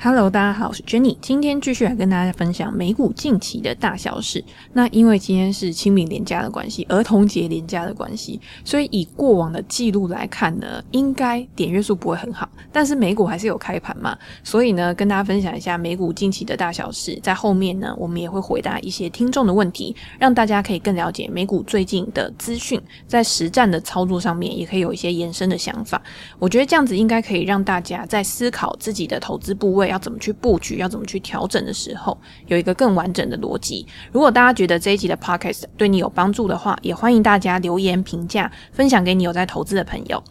Hello，大家好，我是 Jenny，今天继续来跟大家分享美股近期的大小事。那因为今天是清明连假的关系，儿童节连假的关系，所以以过往的记录来看呢，应该点阅数不会很好。但是美股还是有开盘嘛，所以呢，跟大家分享一下美股近期的大小事。在后面呢，我们也会回答一些听众的问题，让大家可以更了解美股最近的资讯，在实战的操作上面也可以有一些延伸的想法。我觉得这样子应该可以让大家在思考自己的投资部位。要怎么去布局，要怎么去调整的时候，有一个更完整的逻辑。如果大家觉得这一集的 podcast 对你有帮助的话，也欢迎大家留言评价，分享给你有在投资的朋友。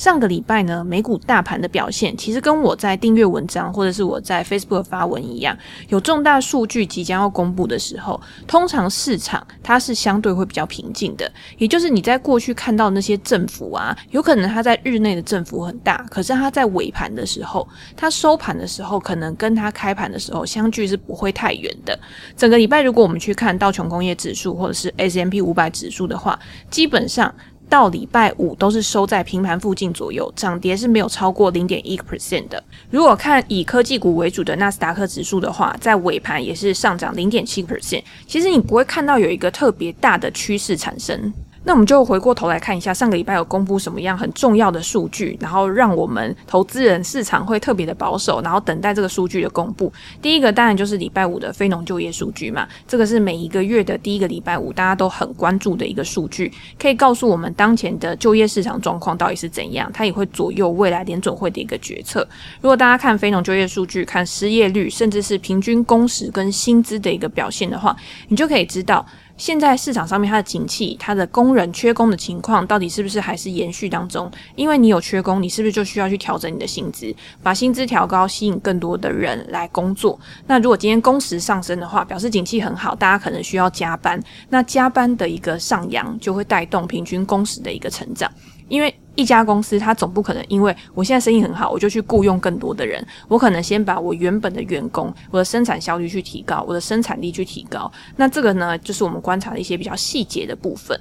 上个礼拜呢，美股大盘的表现其实跟我在订阅文章或者是我在 Facebook 发文一样，有重大数据即将要公布的时候，通常市场它是相对会比较平静的。也就是你在过去看到那些振幅啊，有可能它在日内的振幅很大，可是它在尾盘的时候，它收盘的时候，可能跟它开盘的时候相距是不会太远的。整个礼拜，如果我们去看道琼工业指数或者是 S M P 五百指数的话，基本上。到礼拜五都是收在平盘附近左右，涨跌是没有超过零点一个 percent 的。如果看以科技股为主的纳斯达克指数的话，在尾盘也是上涨零点七 percent。其实你不会看到有一个特别大的趋势产生。那我们就回过头来看一下上个礼拜有公布什么样很重要的数据，然后让我们投资人市场会特别的保守，然后等待这个数据的公布。第一个当然就是礼拜五的非农就业数据嘛，这个是每一个月的第一个礼拜五大家都很关注的一个数据，可以告诉我们当前的就业市场状况到底是怎样，它也会左右未来联准会的一个决策。如果大家看非农就业数据，看失业率，甚至是平均工时跟薪资的一个表现的话，你就可以知道。现在市场上面它的景气，它的工人缺工的情况到底是不是还是延续当中？因为你有缺工，你是不是就需要去调整你的薪资，把薪资调高，吸引更多的人来工作？那如果今天工时上升的话，表示景气很好，大家可能需要加班，那加班的一个上扬就会带动平均工时的一个成长，因为。一家公司，它总不可能因为我现在生意很好，我就去雇佣更多的人。我可能先把我原本的员工，我的生产效率去提高，我的生产力去提高。那这个呢，就是我们观察的一些比较细节的部分。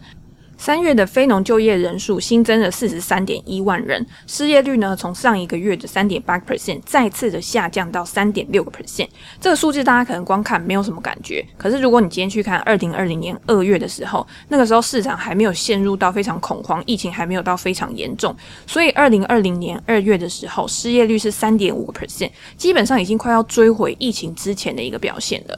三月的非农就业人数新增了四十三点一万人，失业率呢，从上一个月的三点八 percent 再次的下降到三点六个 percent。这个数字大家可能光看没有什么感觉，可是如果你今天去看二零二零年二月的时候，那个时候市场还没有陷入到非常恐慌，疫情还没有到非常严重，所以二零二零年二月的时候，失业率是三点五个 percent，基本上已经快要追回疫情之前的一个表现了。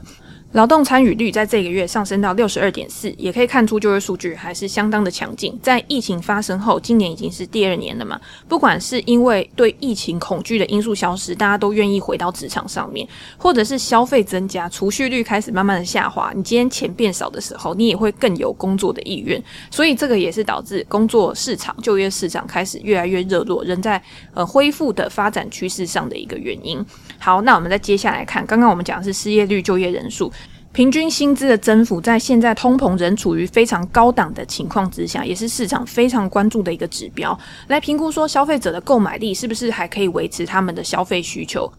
劳动参与率在这个月上升到六十二点四，也可以看出就业数据还是相当的强劲。在疫情发生后，今年已经是第二年了嘛。不管是因为对疫情恐惧的因素消失，大家都愿意回到职场上面，或者是消费增加，储蓄率开始慢慢的下滑。你今天钱变少的时候，你也会更有工作的意愿。所以这个也是导致工作市场、就业市场开始越来越热络，人在呃恢复的发展趋势上的一个原因。好，那我们再接下来看，刚刚我们讲的是失业率、就业人数。平均薪资的增幅，在现在通膨仍处于非常高档的情况之下，也是市场非常关注的一个指标，来评估说消费者的购买力是不是还可以维持他们的消费需求。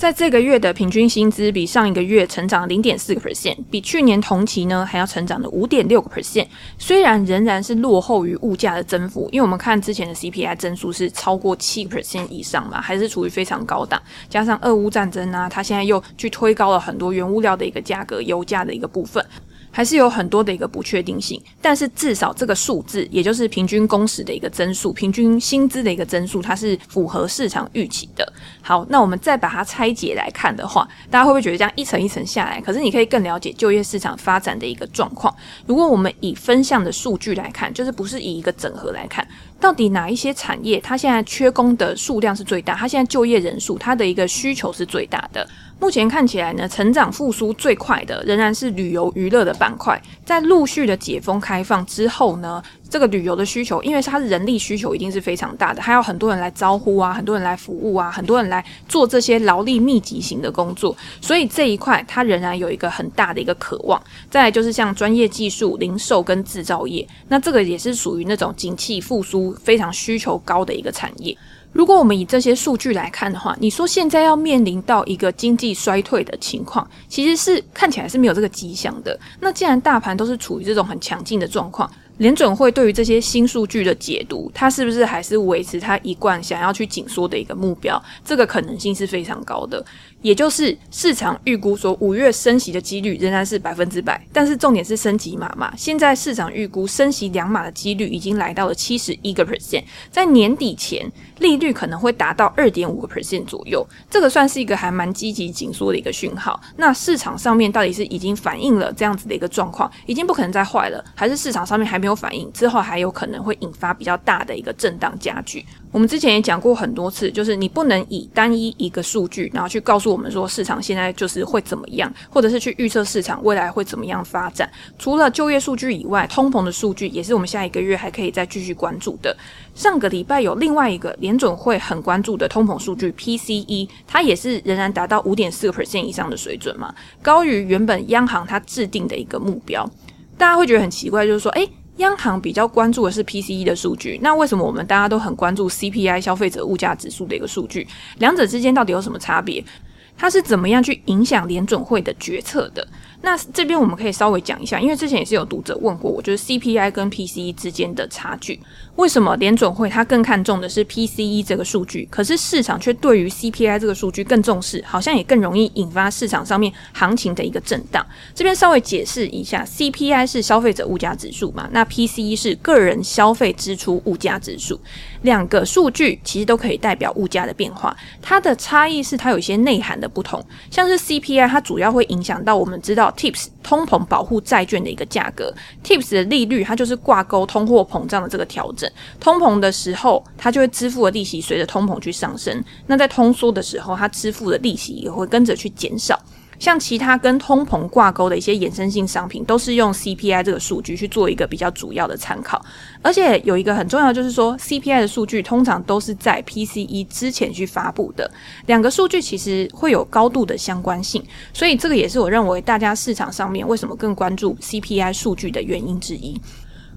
在这个月的平均薪资比上一个月成长零点四个 percent，比去年同期呢还要成长了五点六个 percent。虽然仍然是落后于物价的增幅，因为我们看之前的 CPI 增速是超过七 percent 以上嘛，还是处于非常高档。加上俄乌战争啊，它现在又去推高了很多原物料的一个价格，油价的一个部分。还是有很多的一个不确定性，但是至少这个数字，也就是平均工时的一个增速，平均薪资的一个增速，它是符合市场预期的。好，那我们再把它拆解来看的话，大家会不会觉得这样一层一层下来？可是你可以更了解就业市场发展的一个状况。如果我们以分项的数据来看，就是不是以一个整合来看，到底哪一些产业它现在缺工的数量是最大，它现在就业人数它的一个需求是最大的。目前看起来呢，成长复苏最快的仍然是旅游娱乐的板块。在陆续的解封开放之后呢，这个旅游的需求，因为它的人力需求一定是非常大的，还有很多人来招呼啊，很多人来服务啊，很多人来做这些劳力密集型的工作，所以这一块它仍然有一个很大的一个渴望。再来就是像专业技术、零售跟制造业，那这个也是属于那种景气复苏非常需求高的一个产业。如果我们以这些数据来看的话，你说现在要面临到一个经济衰退的情况，其实是看起来是没有这个迹象的。那既然大盘都是处于这种很强劲的状况，联准会对于这些新数据的解读，它是不是还是维持它一贯想要去紧缩的一个目标？这个可能性是非常高的。也就是市场预估说五月升息的几率仍然是百分之百，但是重点是升几码嘛？现在市场预估升息两码的几率已经来到了七十一个 percent，在年底前利率可能会达到二点五个 percent 左右，这个算是一个还蛮积极紧缩的一个讯号。那市场上面到底是已经反映了这样子的一个状况，已经不可能再坏了，还是市场上面还没有反应，之后还有可能会引发比较大的一个震荡加剧？我们之前也讲过很多次，就是你不能以单一一个数据，然后去告诉我们说市场现在就是会怎么样，或者是去预测市场未来会怎么样发展。除了就业数据以外，通膨的数据也是我们下一个月还可以再继续关注的。上个礼拜有另外一个联准会很关注的通膨数据 PCE，它也是仍然达到五点四个 percent 以上的水准嘛，高于原本央行它制定的一个目标。大家会觉得很奇怪，就是说，诶。央行比较关注的是 PCE 的数据，那为什么我们大家都很关注 CPI 消费者物价指数的一个数据？两者之间到底有什么差别？它是怎么样去影响联准会的决策的？那这边我们可以稍微讲一下，因为之前也是有读者问过我，就是 CPI 跟 PCE 之间的差距，为什么联准会它更看重的是 PCE 这个数据，可是市场却对于 CPI 这个数据更重视，好像也更容易引发市场上面行情的一个震荡。这边稍微解释一下，CPI 是消费者物价指数嘛，那 PCE 是个人消费支出物价指数，两个数据其实都可以代表物价的变化，它的差异是它有一些内涵的不同，像是 CPI 它主要会影响到我们知道。TIPS 通膨保护债券的一个价格，TIPS 的利率它就是挂钩通货膨胀的这个调整，通膨的时候它就会支付的利息随着通膨去上升，那在通缩的时候它支付的利息也会跟着去减少。像其他跟通膨挂钩的一些衍生性商品，都是用 CPI 这个数据去做一个比较主要的参考。而且有一个很重要，就是说 CPI 的数据通常都是在 PCE 之前去发布的，两个数据其实会有高度的相关性，所以这个也是我认为大家市场上面为什么更关注 CPI 数据的原因之一。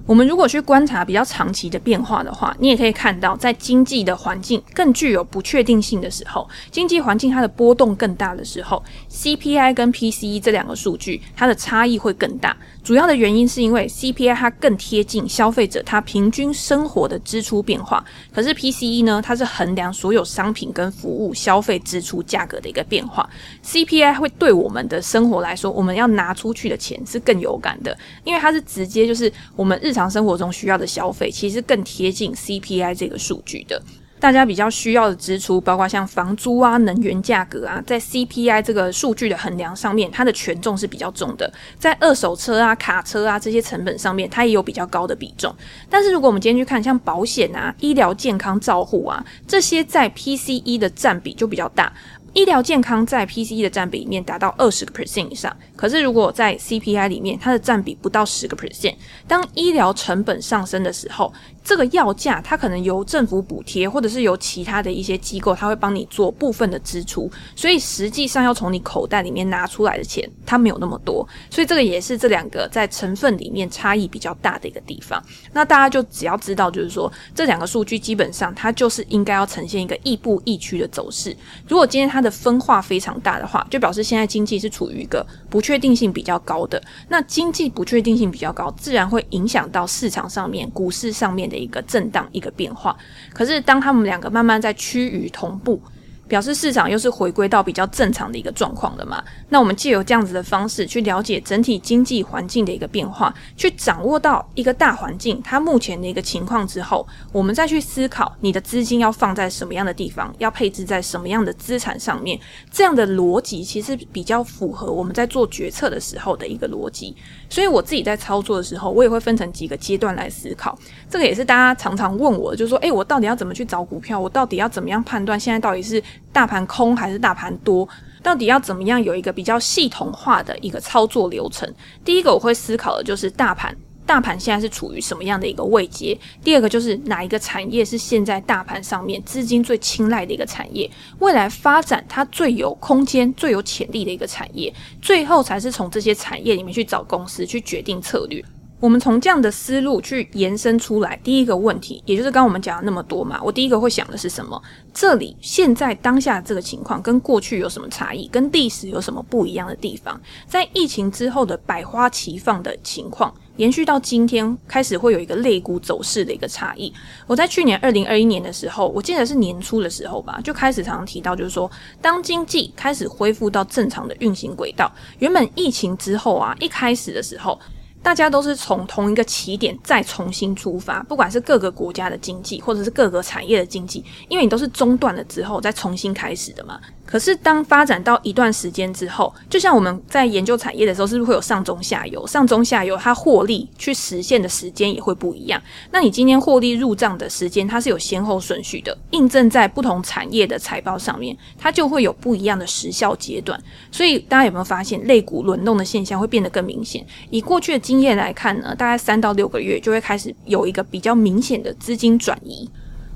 我们如果去观察比较长期的变化的话，你也可以看到，在经济的环境更具有不确定性的时候，经济环境它的波动更大的时候，CPI 跟 PCE 这两个数据它的差异会更大。主要的原因是因为 CPI 它更贴近消费者他平均生活的支出变化，可是 PCE 呢，它是衡量所有商品跟服务消费支出价格的一个变化。CPI 会对我们的生活来说，我们要拿出去的钱是更有感的，因为它是直接就是我们日常生活中需要的消费，其实更贴近 CPI 这个数据的。大家比较需要的支出，包括像房租啊、能源价格啊，在 CPI 这个数据的衡量上面，它的权重是比较重的。在二手车啊、卡车啊这些成本上面，它也有比较高的比重。但是如果我们今天去看像保险啊、医疗健康照护啊这些，在 PCE 的占比就比较大。医疗健康在 PCE 的占比里面达到二十个 percent 以上，可是如果在 CPI 里面，它的占比不到十个 percent。当医疗成本上升的时候，这个药价它可能由政府补贴，或者是由其他的一些机构，它会帮你做部分的支出，所以实际上要从你口袋里面拿出来的钱，它没有那么多，所以这个也是这两个在成分里面差异比较大的一个地方。那大家就只要知道，就是说这两个数据基本上它就是应该要呈现一个亦步亦趋的走势。如果今天它的分化非常大的话，就表示现在经济是处于一个不确定性比较高的。那经济不确定性比较高，自然会影响到市场上面、股市上面的。一个震荡，一个变化。可是，当他们两个慢慢在趋于同步。表示市场又是回归到比较正常的一个状况了嘛？那我们借由这样子的方式去了解整体经济环境的一个变化，去掌握到一个大环境它目前的一个情况之后，我们再去思考你的资金要放在什么样的地方，要配置在什么样的资产上面，这样的逻辑其实比较符合我们在做决策的时候的一个逻辑。所以我自己在操作的时候，我也会分成几个阶段来思考。这个也是大家常常问我，就是说，诶，我到底要怎么去找股票？我到底要怎么样判断现在到底是？大盘空还是大盘多？到底要怎么样有一个比较系统化的一个操作流程？第一个我会思考的就是大盘，大盘现在是处于什么样的一个位阶？第二个就是哪一个产业是现在大盘上面资金最青睐的一个产业？未来发展它最有空间、最有潜力的一个产业？最后才是从这些产业里面去找公司去决定策略。我们从这样的思路去延伸出来，第一个问题，也就是刚我们讲了那么多嘛，我第一个会想的是什么？这里现在当下这个情况跟过去有什么差异？跟历史有什么不一样的地方？在疫情之后的百花齐放的情况，延续到今天，开始会有一个类股走势的一个差异。我在去年二零二一年的时候，我记得是年初的时候吧，就开始常常提到，就是说，当经济开始恢复到正常的运行轨道，原本疫情之后啊，一开始的时候。大家都是从同一个起点再重新出发，不管是各个国家的经济，或者是各个产业的经济，因为你都是中断了之后再重新开始的嘛。可是，当发展到一段时间之后，就像我们在研究产业的时候，是不是会有上中下游？上中下游它获利去实现的时间也会不一样。那你今天获利入账的时间，它是有先后顺序的，印证在不同产业的财报上面，它就会有不一样的时效阶段。所以，大家有没有发现，类股轮动的现象会变得更明显？以过去的经验来看呢，大概三到六个月就会开始有一个比较明显的资金转移。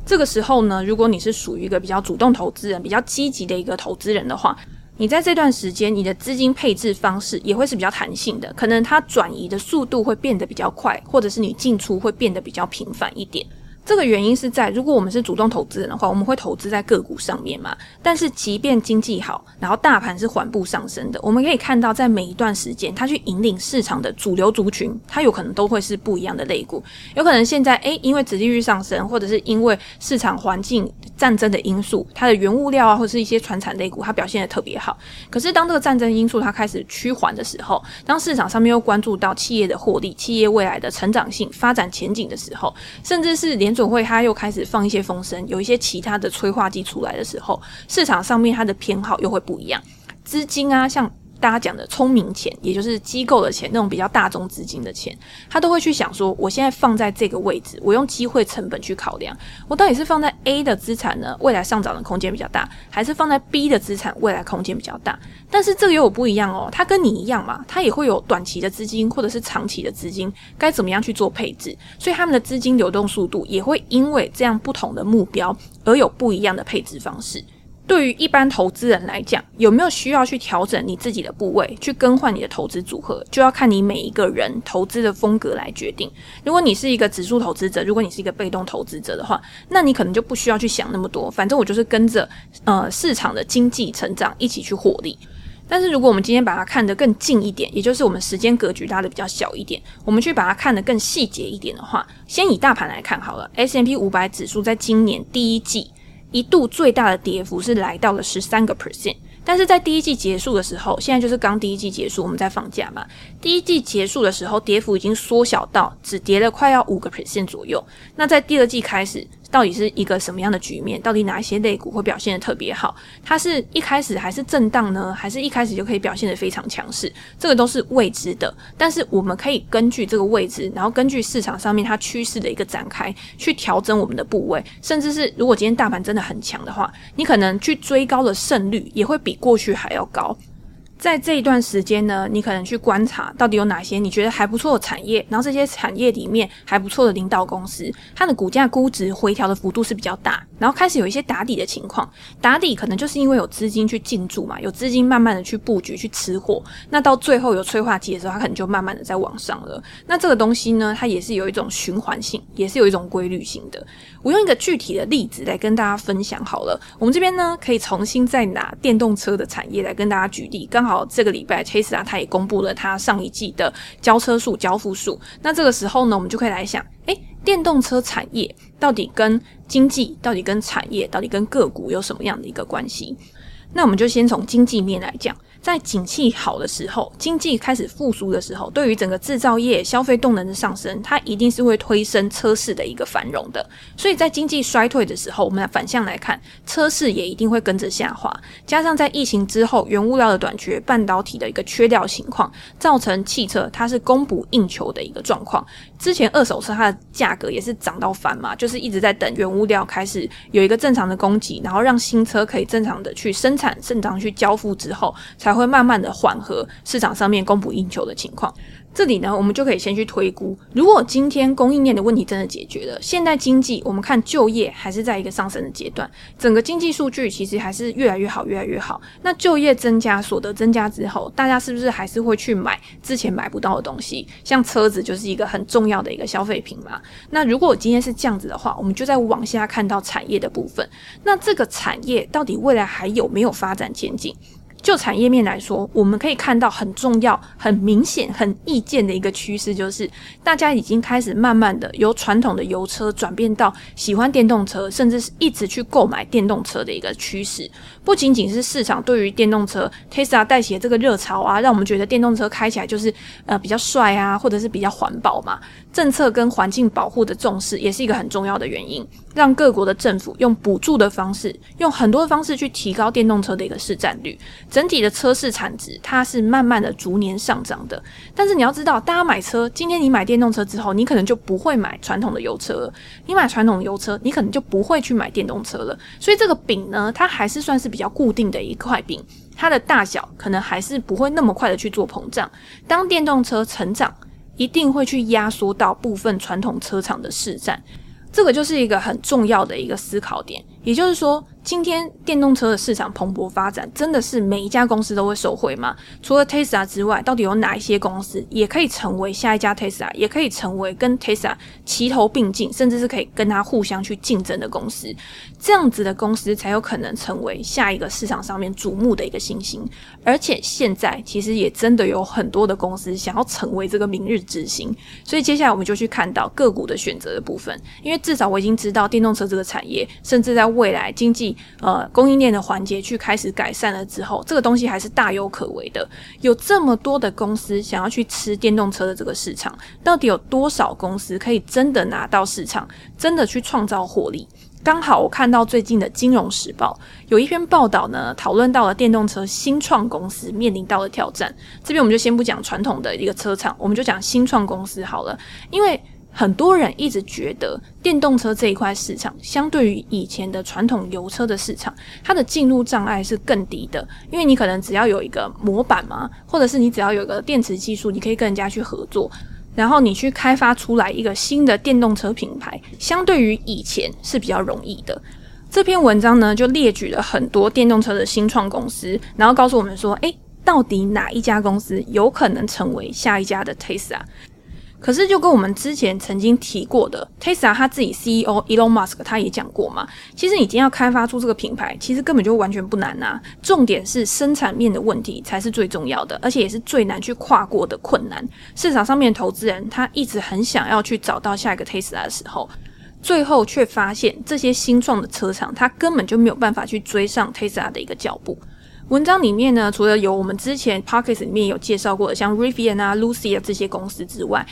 这个时候呢，如果你是属于一个比较主动投资人、比较积极的一个投资人的话，你在这段时间，你的资金配置方式也会是比较弹性的，可能它转移的速度会变得比较快，或者是你进出会变得比较频繁一点。这个原因是在，如果我们是主动投资人的话，我们会投资在个股上面嘛。但是，即便经济好，然后大盘是缓步上升的，我们可以看到，在每一段时间，它去引领市场的主流族群，它有可能都会是不一样的类股。有可能现在，诶，因为殖利率上升，或者是因为市场环境战争的因素，它的原物料啊，或是一些传产类股，它表现得特别好。可是，当这个战争因素它开始趋缓的时候，当市场上面又关注到企业的获利、企业未来的成长性、发展前景的时候，甚至是连总会它又开始放一些风声，有一些其他的催化剂出来的时候，市场上面它的偏好又会不一样。资金啊，像大家讲的聪明钱，也就是机构的钱，那种比较大宗资金的钱，他都会去想说，我现在放在这个位置，我用机会成本去考量，我到底是放在 A 的资产呢，未来上涨的空间比较大，还是放在 B 的资产，未来空间比较大？但是这个又不一样哦，它跟你一样嘛，它也会有短期的资金或者是长期的资金，该怎么样去做配置？所以他们的资金流动速度也会因为这样不同的目标而有不一样的配置方式。对于一般投资人来讲，有没有需要去调整你自己的部位，去更换你的投资组合，就要看你每一个人投资的风格来决定。如果你是一个指数投资者，如果你是一个被动投资者的话，那你可能就不需要去想那么多，反正我就是跟着呃市场的经济成长一起去获利。但是如果我们今天把它看得更近一点，也就是我们时间格局拉得比较小一点，我们去把它看得更细节一点的话，先以大盘来看好了，S&P 500指数在今年第一季一度最大的跌幅是来到了十三个 percent。但是在第一季结束的时候，现在就是刚第一季结束，我们在放假嘛。第一季结束的时候，跌幅已经缩小到只跌了快要五个 percent 左右。那在第二季开始，到底是一个什么样的局面？到底哪一些类股会表现得特别好？它是一开始还是震荡呢？还是一开始就可以表现得非常强势？这个都是未知的。但是我们可以根据这个位置，然后根据市场上面它趋势的一个展开，去调整我们的部位。甚至是如果今天大盘真的很强的话，你可能去追高的胜率也会比过去还要高。在这一段时间呢，你可能去观察到底有哪些你觉得还不错的产业，然后这些产业里面还不错的领导公司，它的股价估值回调的幅度是比较大，然后开始有一些打底的情况。打底可能就是因为有资金去进驻嘛，有资金慢慢的去布局去吃货，那到最后有催化剂的时候，它可能就慢慢的在往上了。那这个东西呢，它也是有一种循环性，也是有一种规律性的。我用一个具体的例子来跟大家分享好了。我们这边呢，可以重新再拿电动车的产业来跟大家举例。刚好这个礼拜 t e s l 它也公布了它上一季的交车数、交付数。那这个时候呢，我们就可以来想，诶，电动车产业到底跟经济、到底跟产业、到底跟个股有什么样的一个关系？那我们就先从经济面来讲。在景气好的时候，经济开始复苏的时候，对于整个制造业消费动能的上升，它一定是会推升车市的一个繁荣的。所以在经济衰退的时候，我们反向来看，车市也一定会跟着下滑。加上在疫情之后，原物料的短缺、半导体的一个缺料情况，造成汽车它是供不应求的一个状况。之前二手车它的价格也是涨到翻嘛，就是一直在等原物料开始有一个正常的供给，然后让新车可以正常的去生产、正常去交付之后，才会慢慢的缓和市场上面供不应求的情况。这里呢，我们就可以先去推估，如果今天供应链的问题真的解决了，现在经济我们看就业还是在一个上升的阶段，整个经济数据其实还是越来越好，越来越好。那就业增加，所得增加之后，大家是不是还是会去买之前买不到的东西？像车子就是一个很重要的一个消费品嘛。那如果今天是这样子的话，我们就再往下看到产业的部分。那这个产业到底未来还有没有发展前景？就产业面来说，我们可以看到很重要、很明显、很意见的一个趋势，就是大家已经开始慢慢的由传统的油车转变到喜欢电动车，甚至是一直去购买电动车的一个趋势。不仅仅是市场对于电动车 Tesla 带起的这个热潮啊，让我们觉得电动车开起来就是呃比较帅啊，或者是比较环保嘛。政策跟环境保护的重视也是一个很重要的原因，让各国的政府用补助的方式，用很多的方式去提高电动车的一个市占率。整体的车市产值，它是慢慢的逐年上涨的。但是你要知道，大家买车，今天你买电动车之后，你可能就不会买传统的油车了。你买传统油车，你可能就不会去买电动车了。所以这个饼呢，它还是算是比比较固定的一块饼，它的大小可能还是不会那么快的去做膨胀。当电动车成长，一定会去压缩到部分传统车厂的市占。这个就是一个很重要的一个思考点，也就是说。今天电动车的市场蓬勃发展，真的是每一家公司都会受惠吗？除了 Tesla 之外，到底有哪一些公司也可以成为下一家 Tesla，也可以成为跟 Tesla 齐头并进，甚至是可以跟它互相去竞争的公司？这样子的公司才有可能成为下一个市场上面瞩目的一个新星。而且现在其实也真的有很多的公司想要成为这个明日之星，所以接下来我们就去看到个股的选择的部分，因为至少我已经知道电动车这个产业，甚至在未来经济。呃，供应链的环节去开始改善了之后，这个东西还是大有可为的。有这么多的公司想要去吃电动车的这个市场，到底有多少公司可以真的拿到市场，真的去创造获利？刚好我看到最近的《金融时报》有一篇报道呢，讨论到了电动车新创公司面临到的挑战。这边我们就先不讲传统的一个车厂，我们就讲新创公司好了，因为。很多人一直觉得电动车这一块市场，相对于以前的传统油车的市场，它的进入障碍是更低的。因为你可能只要有一个模板嘛，或者是你只要有一个电池技术，你可以跟人家去合作，然后你去开发出来一个新的电动车品牌，相对于以前是比较容易的。这篇文章呢，就列举了很多电动车的新创公司，然后告诉我们说，诶，到底哪一家公司有可能成为下一家的 Tesla？可是，就跟我们之前曾经提过的，Tesla 他自己 CEO Elon Musk 他也讲过嘛，其实已经要开发出这个品牌，其实根本就完全不难呐。重点是生产面的问题才是最重要的，而且也是最难去跨过的困难。市场上面投资人他一直很想要去找到下一个 Tesla 的时候，最后却发现这些新创的车厂，他根本就没有办法去追上 Tesla 的一个脚步。文章里面呢，除了有我们之前 p o c k e t 里面有介绍过的，像 Rivian 啊、Lucid 啊这些公司之外，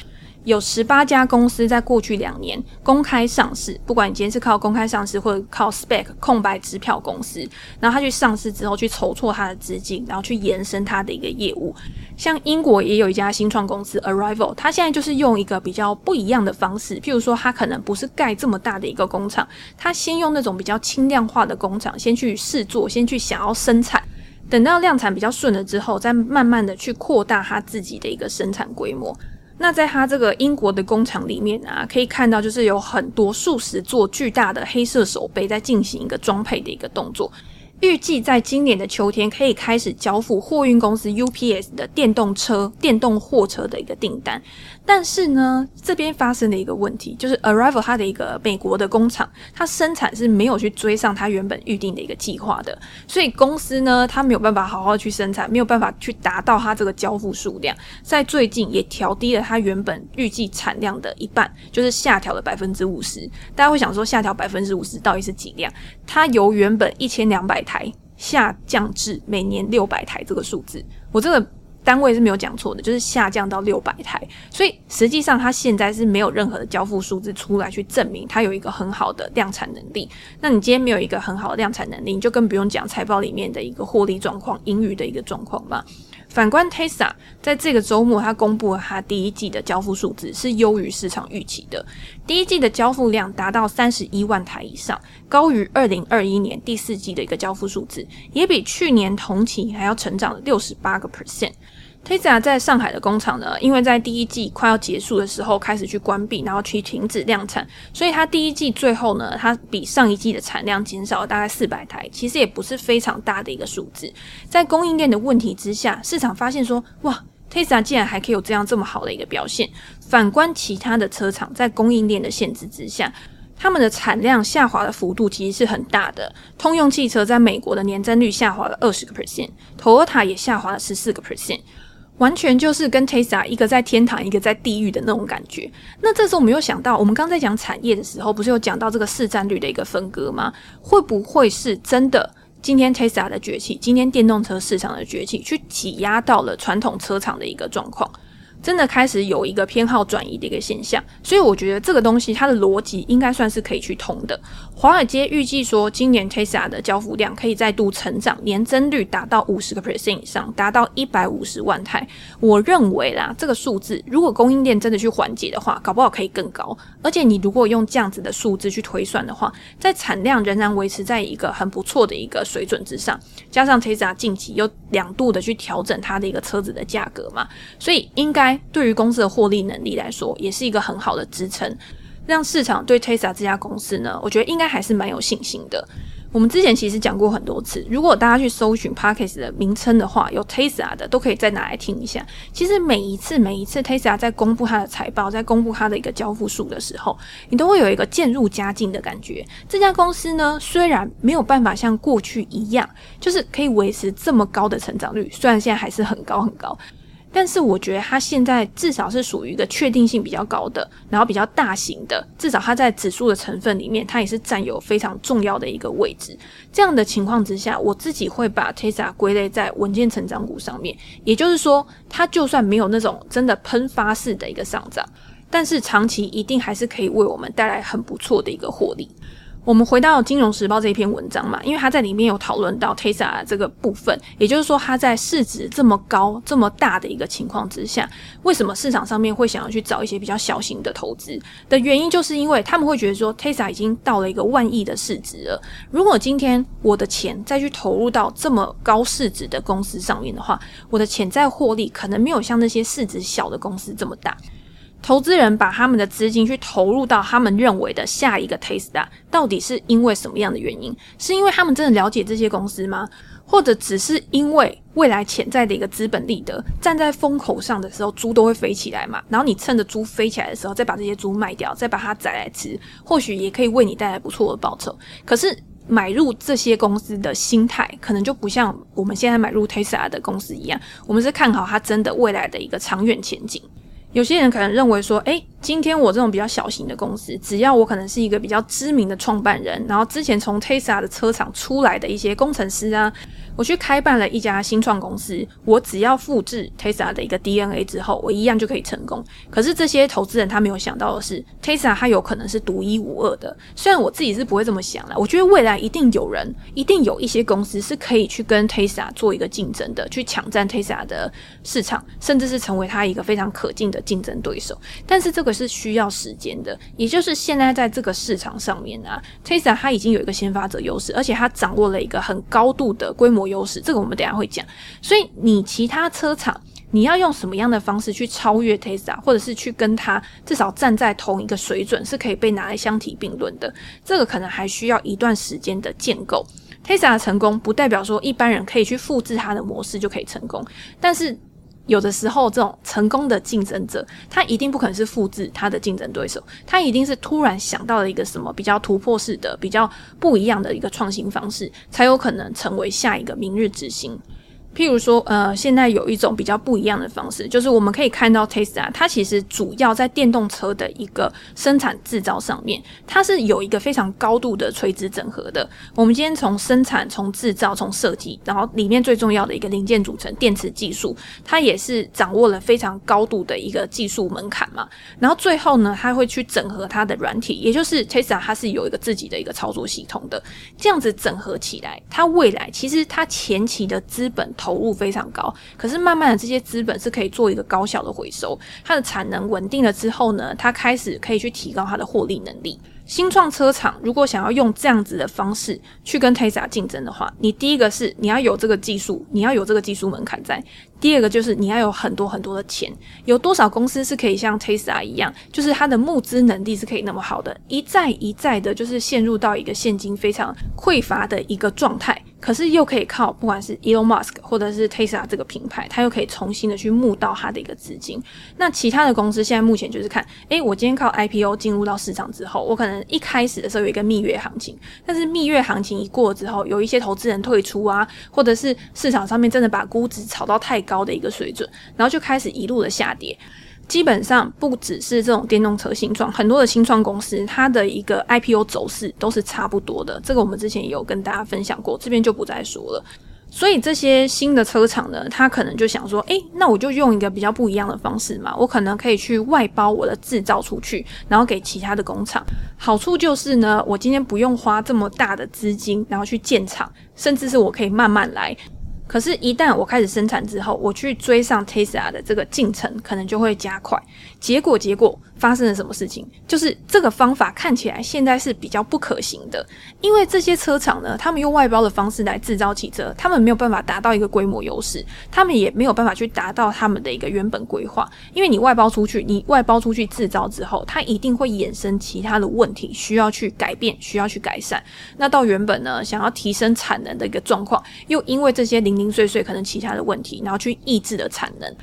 有十八家公司在过去两年公开上市，不管你今天是靠公开上市或者靠 spec 空白支票公司，然后他去上市之后去筹措他的资金，然后去延伸他的一个业务。像英国也有一家新创公司 Arrival，他现在就是用一个比较不一样的方式，譬如说他可能不是盖这么大的一个工厂，他先用那种比较轻量化的工厂先去试做，先去想要生产，等到量产比较顺了之后，再慢慢的去扩大他自己的一个生产规模。那在他这个英国的工厂里面啊，可以看到就是有很多数十座巨大的黑色手杯在进行一个装配的一个动作。预计在今年的秋天可以开始交付货运公司 UPS 的电动车、电动货车的一个订单。但是呢，这边发生了一个问题，就是 Arrival 它的一个美国的工厂，它生产是没有去追上它原本预定的一个计划的，所以公司呢，它没有办法好好去生产，没有办法去达到它这个交付数量，在最近也调低了它原本预计产量的一半，就是下调了百分之五十。大家会想说，下调百分之五十到底是几辆？它由原本一千两百台下降至每年六百台这个数字，我这个。单位是没有讲错的，就是下降到六百台，所以实际上它现在是没有任何的交付数字出来去证明它有一个很好的量产能力。那你今天没有一个很好的量产能力，你就更不用讲财报里面的一个获利状况、盈余的一个状况吧。反观 Tesla，在这个周末它公布了它第一季的交付数字是优于市场预期的，第一季的交付量达到三十一万台以上，高于二零二一年第四季的一个交付数字，也比去年同期还要成长了六十八个 percent。Tesla 在上海的工厂呢，因为在第一季快要结束的时候开始去关闭，然后去停止量产，所以它第一季最后呢，它比上一季的产量减少了大概四百台，其实也不是非常大的一个数字。在供应链的问题之下，市场发现说，哇，Tesla 竟然还可以有这样这么好的一个表现。反观其他的车厂，在供应链的限制之下。他们的产量下滑的幅度其实是很大的。通用汽车在美国的年增率下滑了二十个 percent，Toyota 也下滑了十四个 percent，完全就是跟 Tesla 一个在天堂，一个在地狱的那种感觉。那这时候我们又想到，我们刚在讲产业的时候，不是有讲到这个市占率的一个分割吗？会不会是真的？今天 Tesla 的崛起，今天电动车市场的崛起，去挤压到了传统车厂的一个状况。真的开始有一个偏好转移的一个现象，所以我觉得这个东西它的逻辑应该算是可以去通的。华尔街预计说，今年 Tesla 的交付量可以再度成长，年增率达到五十个 percent 以上，达到一百五十万台。我认为啦，这个数字如果供应链真的去缓解的话，搞不好可以更高。而且你如果用这样子的数字去推算的话，在产量仍然维持在一个很不错的一个水准之上，加上 Tesla 近期又两度的去调整它的一个车子的价格嘛，所以应该。对于公司的获利能力来说，也是一个很好的支撑，让市场对 Tesla 这家公司呢，我觉得应该还是蛮有信心的。我们之前其实讲过很多次，如果大家去搜寻 Podcast 的名称的话，有 Tesla 的都可以再拿来听一下。其实每一次每一次 Tesla 在公布它的财报，在公布它的一个交付数的时候，你都会有一个渐入佳境的感觉。这家公司呢，虽然没有办法像过去一样，就是可以维持这么高的成长率，虽然现在还是很高很高。但是我觉得它现在至少是属于一个确定性比较高的，然后比较大型的，至少它在指数的成分里面，它也是占有非常重要的一个位置。这样的情况之下，我自己会把 Tesla 归类在稳健成长股上面。也就是说，它就算没有那种真的喷发式的一个上涨，但是长期一定还是可以为我们带来很不错的一个获利。我们回到《金融时报》这一篇文章嘛，因为他在里面有讨论到 Tesla 这个部分，也就是说，它在市值这么高、这么大的一个情况之下，为什么市场上面会想要去找一些比较小型的投资的原因，就是因为他们会觉得说，Tesla 已经到了一个万亿的市值了。如果今天我的钱再去投入到这么高市值的公司上面的话，我的潜在获利可能没有像那些市值小的公司这么大。投资人把他们的资金去投入到他们认为的下一个 Tesla，到底是因为什么样的原因？是因为他们真的了解这些公司吗？或者只是因为未来潜在的一个资本利得，站在风口上的时候，猪都会飞起来嘛？然后你趁着猪飞起来的时候，再把这些猪卖掉，再把它宰来吃，或许也可以为你带来不错的报酬。可是买入这些公司的心态，可能就不像我们现在买入 Tesla 的公司一样，我们是看好它真的未来的一个长远前景。有些人可能认为说，诶，今天我这种比较小型的公司，只要我可能是一个比较知名的创办人，然后之前从 Tesla 的车厂出来的一些工程师啊。我去开办了一家新创公司，我只要复制 Tesla 的一个 DNA 之后，我一样就可以成功。可是这些投资人他没有想到的是，Tesla 它有可能是独一无二的。虽然我自己是不会这么想啦，我觉得未来一定有人，一定有一些公司是可以去跟 Tesla 做一个竞争的，去抢占 Tesla 的市场，甚至是成为它一个非常可敬的竞争对手。但是这个是需要时间的，也就是现在在这个市场上面啊，Tesla 它已经有一个先发者优势，而且它掌握了一个很高度的规模优势，这个我们等下会讲。所以你其他车厂，你要用什么样的方式去超越 Tesla，或者是去跟它至少站在同一个水准，是可以被拿来相提并论的。这个可能还需要一段时间的建构。Tesla 的成功不代表说一般人可以去复制它的模式就可以成功，但是。有的时候，这种成功的竞争者，他一定不可能是复制他的竞争对手，他一定是突然想到了一个什么比较突破式的、比较不一样的一个创新方式，才有可能成为下一个明日之星。譬如说，呃，现在有一种比较不一样的方式，就是我们可以看到 Tesla，它其实主要在电动车的一个生产制造上面，它是有一个非常高度的垂直整合的。我们今天从生产、从制造、从设计，然后里面最重要的一个零件组成电池技术，它也是掌握了非常高度的一个技术门槛嘛。然后最后呢，它会去整合它的软体，也就是 Tesla 它是有一个自己的一个操作系统的，这样子整合起来，它未来其实它前期的资本。投入非常高，可是慢慢的这些资本是可以做一个高效的回收，它的产能稳定了之后呢，它开始可以去提高它的获利能力。新创车厂如果想要用这样子的方式去跟 Tesla 竞争的话，你第一个是你要有这个技术，你要有这个技术门槛在；第二个就是你要有很多很多的钱。有多少公司是可以像 Tesla 一样，就是它的募资能力是可以那么好的，一再一再的，就是陷入到一个现金非常匮乏的一个状态。可是又可以靠不管是 Elon Musk 或者是 Tesla 这个品牌，它又可以重新的去募到它的一个资金。那其他的公司现在目前就是看，诶，我今天靠 IPO 进入到市场之后，我可能能一开始的时候有一个蜜月行情，但是蜜月行情一过之后，有一些投资人退出啊，或者是市场上面真的把估值炒到太高的一个水准，然后就开始一路的下跌。基本上不只是这种电动车新创，很多的新创公司它的一个 IPO 走势都是差不多的。这个我们之前也有跟大家分享过，这边就不再说了。所以这些新的车厂呢，他可能就想说，诶，那我就用一个比较不一样的方式嘛，我可能可以去外包我的制造出去，然后给其他的工厂。好处就是呢，我今天不用花这么大的资金，然后去建厂，甚至是我可以慢慢来。可是，一旦我开始生产之后，我去追上 Tesla 的这个进程，可能就会加快。结果，结果发生了什么事情？就是这个方法看起来现在是比较不可行的，因为这些车厂呢，他们用外包的方式来制造汽车，他们没有办法达到一个规模优势，他们也没有办法去达到他们的一个原本规划。因为你外包出去，你外包出去制造之后，它一定会衍生其他的问题，需要去改变，需要去改善。那到原本呢，想要提升产能的一个状况，又因为这些零零碎碎可能其他的问题，然后去抑制的产能。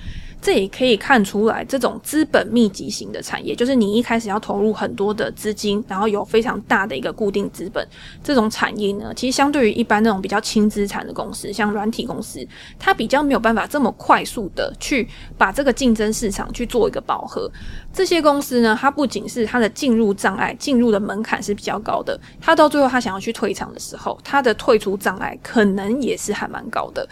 这也可以看出来，这种资本密集型的产业，就是你一开始要投入很多的资金，然后有非常大的一个固定资本，这种产业呢，其实相对于一般那种比较轻资产的公司，像软体公司，它比较没有办法这么快速的去把这个竞争市场去做一个饱和。这些公司呢，它不仅是它的进入障碍，进入的门槛是比较高的，它到最后它想要去退场的时候，它的退出障碍可能也是还蛮高的。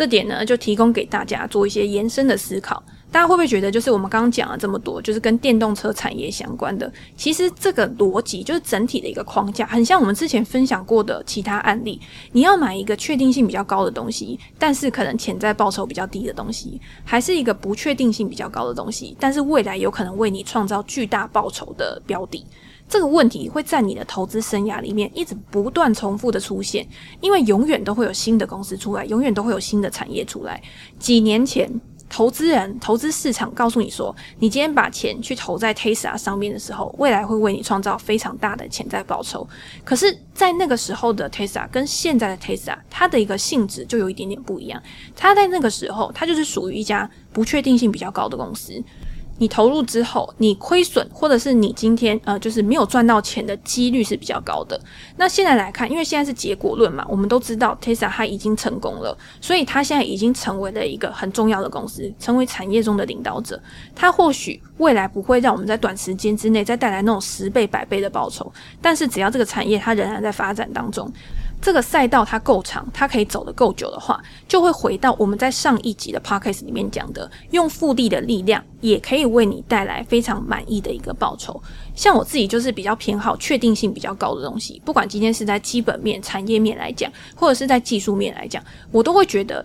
这点呢，就提供给大家做一些延伸的思考。大家会不会觉得，就是我们刚刚讲了这么多，就是跟电动车产业相关的，其实这个逻辑就是整体的一个框架，很像我们之前分享过的其他案例。你要买一个确定性比较高的东西，但是可能潜在报酬比较低的东西，还是一个不确定性比较高的东西，但是未来有可能为你创造巨大报酬的标的。这个问题会在你的投资生涯里面一直不断重复的出现，因为永远都会有新的公司出来，永远都会有新的产业出来。几年前，投资人、投资市场告诉你说，你今天把钱去投在 Tesla 上面的时候，未来会为你创造非常大的潜在报酬。可是，在那个时候的 Tesla 跟现在的 Tesla，它的一个性质就有一点点不一样。它在那个时候，它就是属于一家不确定性比较高的公司。你投入之后，你亏损或者是你今天呃，就是没有赚到钱的几率是比较高的。那现在来看，因为现在是结果论嘛，我们都知道 Tesla 它已经成功了，所以它现在已经成为了一个很重要的公司，成为产业中的领导者。它或许未来不会让我们在短时间之内再带来那种十倍、百倍的报酬，但是只要这个产业它仍然在发展当中。这个赛道它够长，它可以走得够久的话，就会回到我们在上一集的 podcast 里面讲的，用复利的力量也可以为你带来非常满意的一个报酬。像我自己就是比较偏好确定性比较高的东西，不管今天是在基本面、产业面来讲，或者是在技术面来讲，我都会觉得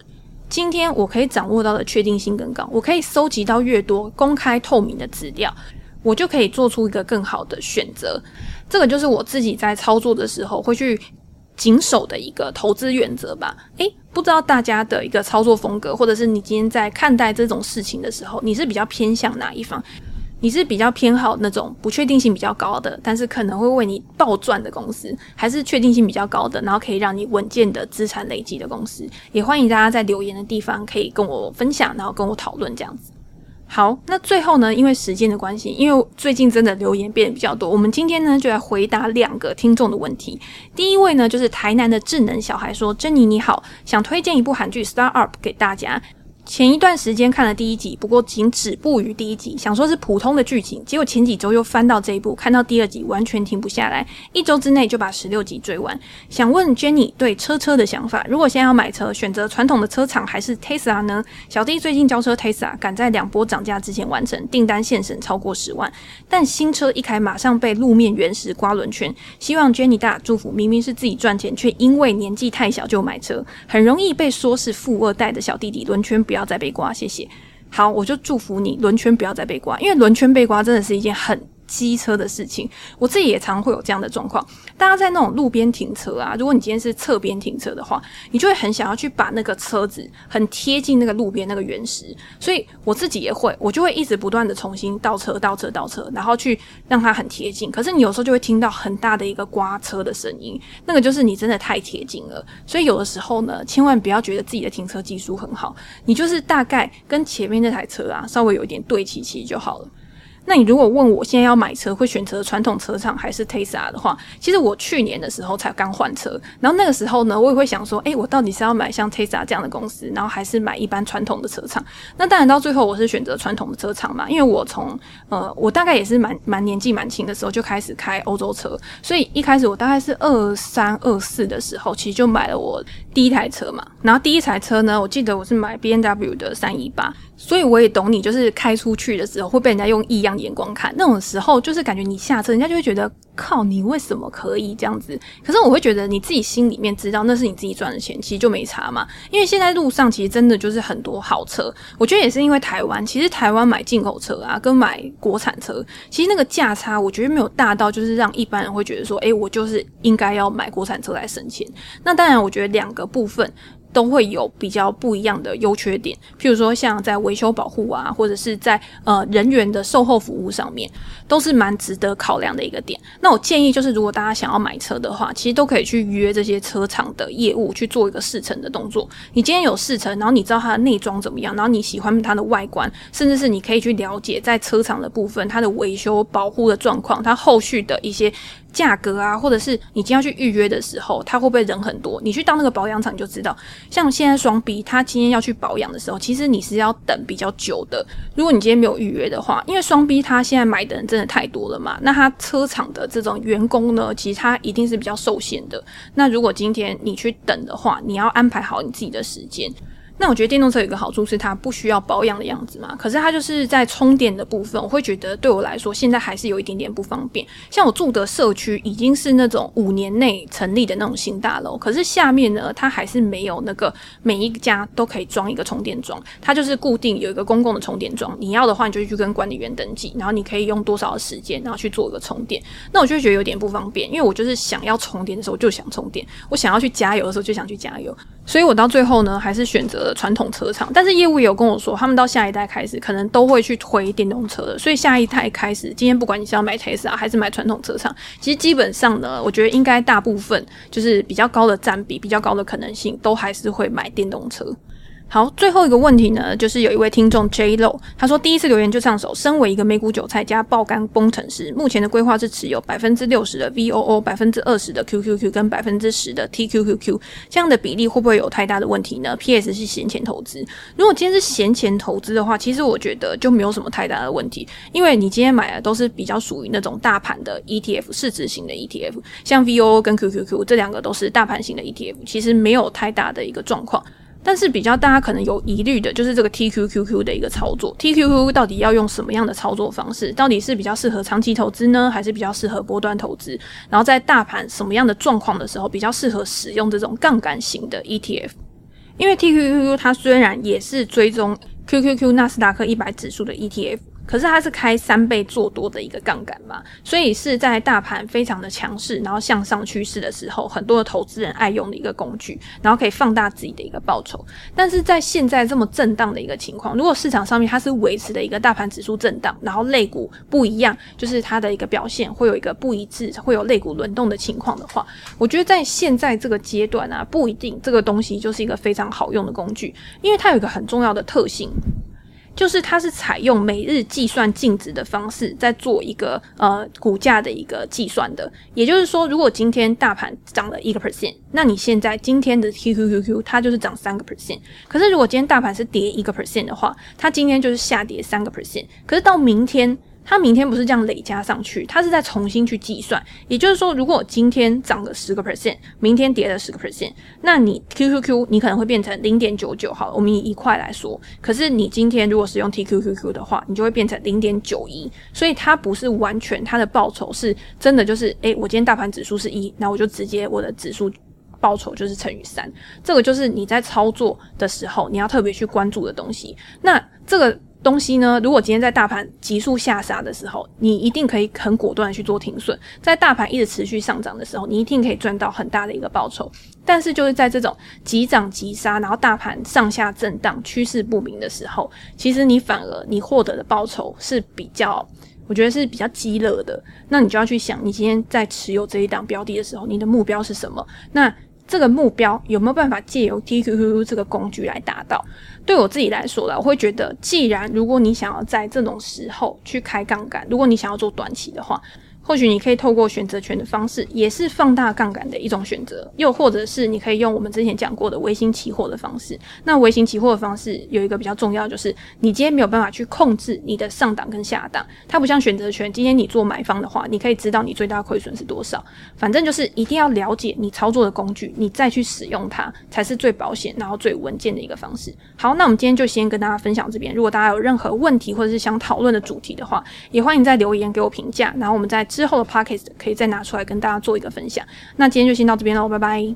今天我可以掌握到的确定性更高，我可以搜集到越多公开透明的资料，我就可以做出一个更好的选择。这个就是我自己在操作的时候会去。谨守的一个投资原则吧。诶，不知道大家的一个操作风格，或者是你今天在看待这种事情的时候，你是比较偏向哪一方？你是比较偏好那种不确定性比较高的，但是可能会为你暴赚的公司，还是确定性比较高的，然后可以让你稳健的资产累积的公司？也欢迎大家在留言的地方可以跟我分享，然后跟我讨论这样子。好，那最后呢，因为时间的关系，因为最近真的留言变得比较多，我们今天呢就来回答两个听众的问题。第一位呢就是台南的智能小孩说：“珍妮你好，想推荐一部韩剧《Star Up》给大家。”前一段时间看了第一集，不过仅止步于第一集，想说是普通的剧情，结果前几周又翻到这一部，看到第二集完全停不下来，一周之内就把十六集追完。想问 Jenny 对车车的想法，如果现在要买车，选择传统的车厂还是 Tesla 呢？小弟最近交车 Tesla，赶在两波涨价之前完成，订单现省超过十万，但新车一开马上被路面原石刮轮圈，希望 Jenny 大祝福，明明是自己赚钱，却因为年纪太小就买车，很容易被说是富二代的小弟弟轮圈不。不要再被刮，谢谢。好，我就祝福你轮圈不要再被刮，因为轮圈被刮真的是一件很。机车的事情，我自己也常会有这样的状况。大家在那种路边停车啊，如果你今天是侧边停车的话，你就会很想要去把那个车子很贴近那个路边那个原石。所以我自己也会，我就会一直不断的重新倒车、倒车、倒车，然后去让它很贴近。可是你有时候就会听到很大的一个刮车的声音，那个就是你真的太贴近了。所以有的时候呢，千万不要觉得自己的停车技术很好，你就是大概跟前面那台车啊稍微有一点对齐齐就好了。那你如果问我现在要买车会选择传统车厂还是 Tesla 的话，其实我去年的时候才刚换车，然后那个时候呢，我也会想说，诶，我到底是要买像 Tesla 这样的公司，然后还是买一般传统的车厂？那当然到最后我是选择传统的车厂嘛，因为我从呃，我大概也是蛮蛮年纪蛮轻的时候就开始开欧洲车，所以一开始我大概是二三二四的时候，其实就买了我第一台车嘛。然后第一台车呢，我记得我是买 B N W 的三一八。所以我也懂你，就是开出去的时候会被人家用异样眼光看，那种时候就是感觉你下车，人家就会觉得靠，你为什么可以这样子？可是我会觉得你自己心里面知道那是你自己赚的钱，其实就没差嘛。因为现在路上其实真的就是很多好车，我觉得也是因为台湾，其实台湾买进口车啊，跟买国产车，其实那个价差我觉得没有大到就是让一般人会觉得说，诶，我就是应该要买国产车来省钱。那当然，我觉得两个部分。都会有比较不一样的优缺点，譬如说像在维修保护啊，或者是在呃人员的售后服务上面，都是蛮值得考量的一个点。那我建议就是，如果大家想要买车的话，其实都可以去约这些车厂的业务去做一个试乘的动作。你今天有试乘，然后你知道它的内装怎么样，然后你喜欢它的外观，甚至是你可以去了解在车厂的部分它的维修保护的状况，它后续的一些。价格啊，或者是你今天要去预约的时候，他会不会人很多？你去到那个保养厂就知道。像现在双 B，他今天要去保养的时候，其实你是要等比较久的。如果你今天没有预约的话，因为双 B 他现在买的人真的太多了嘛，那他车厂的这种员工呢，其实他一定是比较受限的。那如果今天你去等的话，你要安排好你自己的时间。那我觉得电动车有一个好处是它不需要保养的样子嘛，可是它就是在充电的部分，我会觉得对我来说现在还是有一点点不方便。像我住的社区已经是那种五年内成立的那种新大楼，可是下面呢，它还是没有那个每一家都可以装一个充电桩，它就是固定有一个公共的充电桩，你要的话你就去跟管理员登记，然后你可以用多少的时间，然后去做一个充电。那我就觉得有点不方便，因为我就是想要充电的时候就想充电，我想要去加油的时候就想去加油，所以我到最后呢还是选择的传统车厂，但是业务也有跟我说，他们到下一代开始可能都会去推电动车的，所以下一代开始，今天不管你是要买 Tesla 还是买传统车厂，其实基本上呢，我觉得应该大部分就是比较高的占比、比较高的可能性，都还是会买电动车。好，最后一个问题呢，就是有一位听众 J Low，他说第一次留言就上手。身为一个美股韭菜加爆肝工程师，目前的规划是持有百分之六十的 VOO，百分之二十的 QQQ 跟百分之十的 TQQQ，这样的比例会不会有太大的问题呢？PS 是闲钱投资。如果今天是闲钱投资的话，其实我觉得就没有什么太大的问题，因为你今天买的都是比较属于那种大盘的 ETF，市值型的 ETF，像 VOO 跟 QQQ 这两个都是大盘型的 ETF，其实没有太大的一个状况。但是比较大家可能有疑虑的就是这个 TQQQ 的一个操作，TQQQ 到底要用什么样的操作方式？到底是比较适合长期投资呢，还是比较适合波段投资？然后在大盘什么样的状况的时候，比较适合使用这种杠杆型的 ETF？因为 TQQQ 它虽然也是追踪 QQQ 纳斯达克一百指数的 ETF。可是它是开三倍做多的一个杠杆嘛，所以是在大盘非常的强势，然后向上趋势的时候，很多的投资人爱用的一个工具，然后可以放大自己的一个报酬。但是在现在这么震荡的一个情况，如果市场上面它是维持的一个大盘指数震荡，然后类股不一样，就是它的一个表现会有一个不一致，会有类股轮动的情况的话，我觉得在现在这个阶段啊，不一定这个东西就是一个非常好用的工具，因为它有一个很重要的特性。就是它是采用每日计算净值的方式，在做一个呃股价的一个计算的。也就是说，如果今天大盘涨了一个 percent，那你现在今天的 QQQQ 它就是涨三个 percent。可是如果今天大盘是跌一个 percent 的话，它今天就是下跌三个 percent。可是到明天。它明天不是这样累加上去，它是在重新去计算。也就是说，如果今天涨了十个 percent，明天跌了十个 percent，那你 QQQ 你可能会变成零点九九。好，我们以一块来说，可是你今天如果使用 TQQQ 的话，你就会变成零点九一。所以它不是完全它的报酬是真的，就是诶，我今天大盘指数是一，那我就直接我的指数报酬就是乘以三。这个就是你在操作的时候你要特别去关注的东西。那这个。东西呢？如果今天在大盘急速下杀的时候，你一定可以很果断去做停损；在大盘一直持续上涨的时候，你一定可以赚到很大的一个报酬。但是就是在这种急涨急杀，然后大盘上下震荡、趋势不明的时候，其实你反而你获得的报酬是比较，我觉得是比较鸡肋的。那你就要去想，你今天在持有这一档标的的时候，你的目标是什么？那这个目标有没有办法借由 TQQQ 这个工具来达到？对我自己来说呢，我会觉得，既然如果你想要在这种时候去开杠杆，如果你想要做短期的话。或许你可以透过选择权的方式，也是放大杠杆的一种选择；又或者是你可以用我们之前讲过的微型期货的方式。那微型期货的方式有一个比较重要，就是你今天没有办法去控制你的上档跟下档，它不像选择权。今天你做买方的话，你可以知道你最大亏损是多少。反正就是一定要了解你操作的工具，你再去使用它，才是最保险然后最稳健的一个方式。好，那我们今天就先跟大家分享这边。如果大家有任何问题或者是想讨论的主题的话，也欢迎在留言给我评价，然后我们再。之后的 podcast 可以再拿出来跟大家做一个分享。那今天就先到这边喽，拜拜。